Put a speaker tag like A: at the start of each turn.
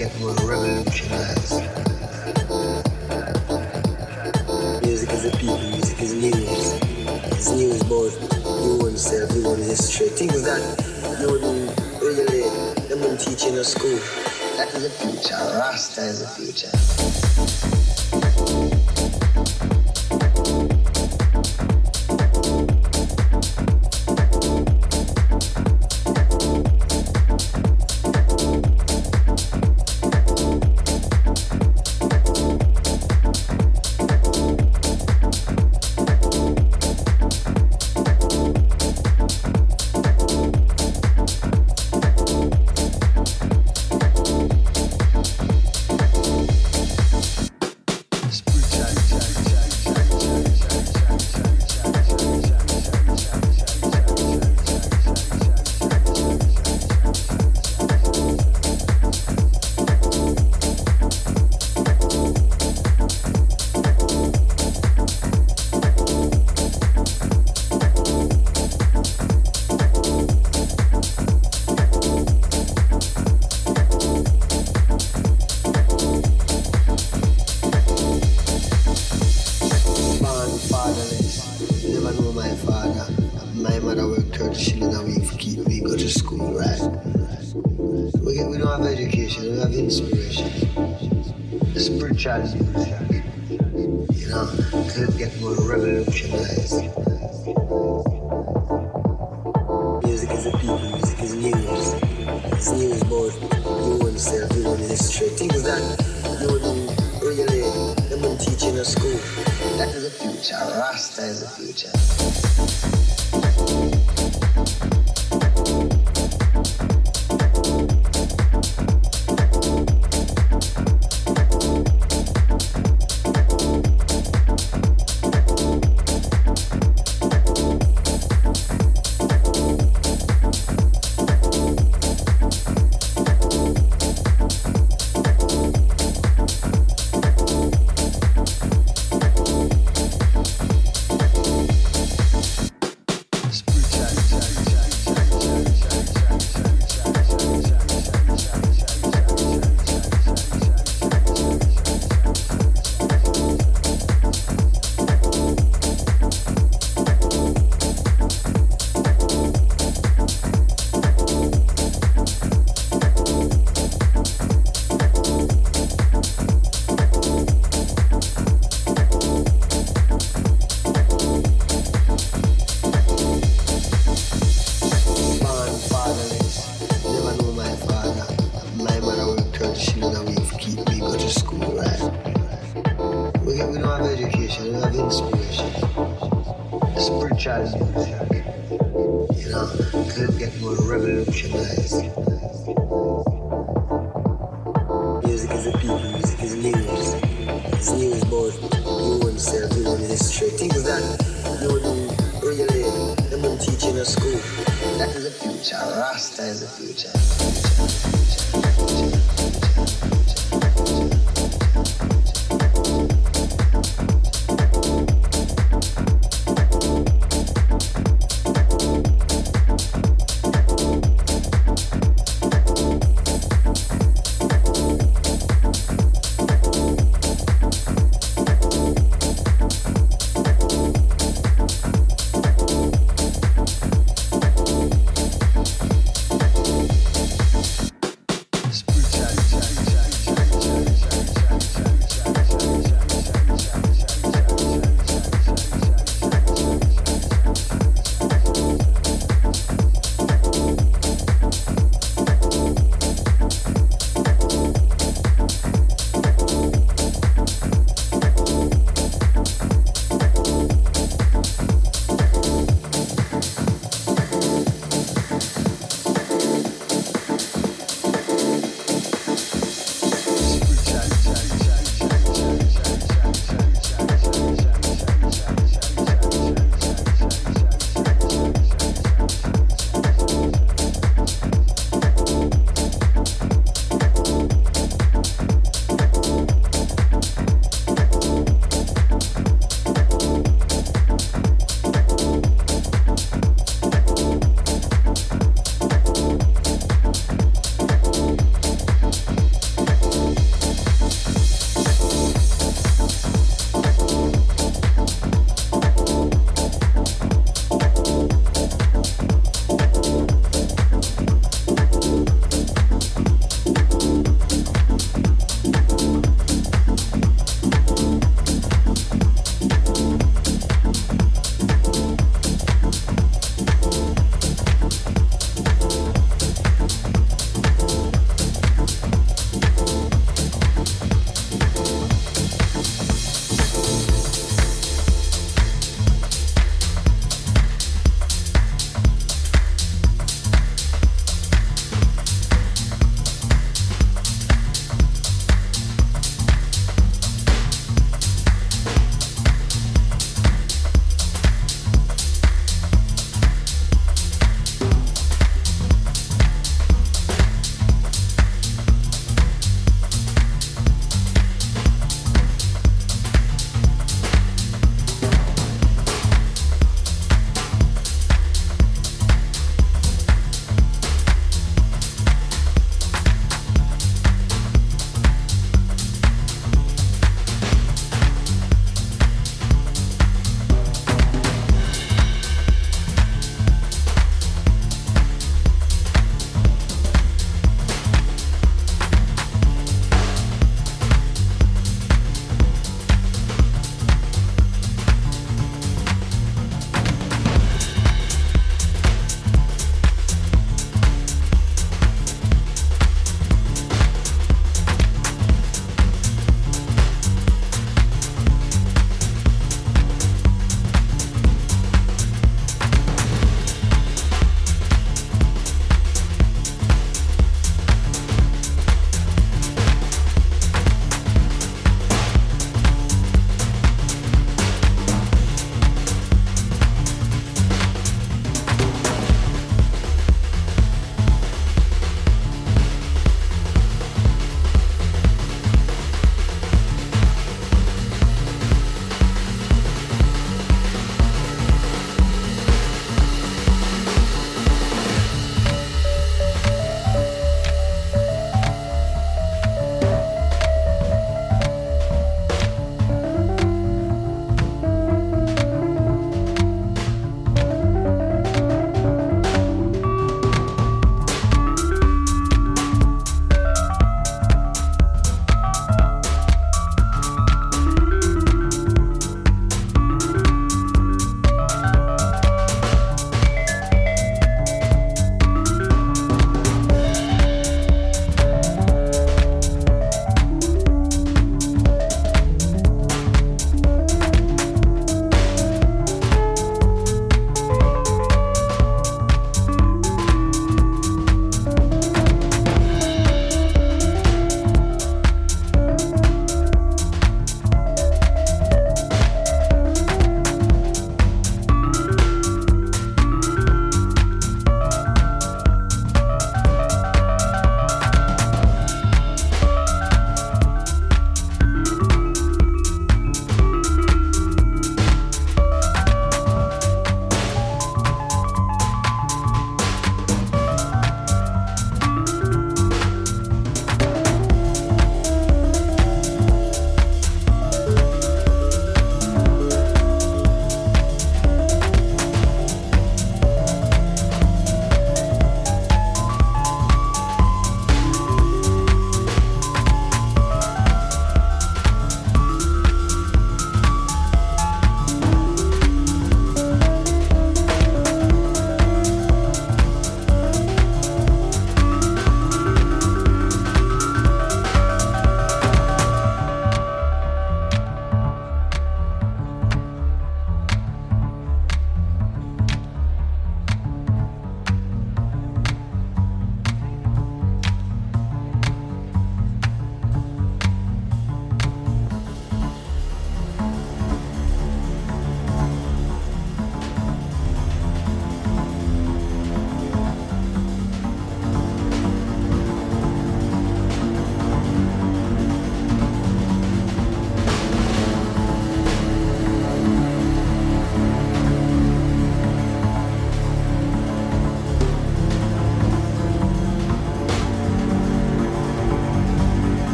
A: Music is a people, music is news. It's news about your own self, you own history. Things that you know, really, them teach in a school.
B: That is the future. Rasta is the future.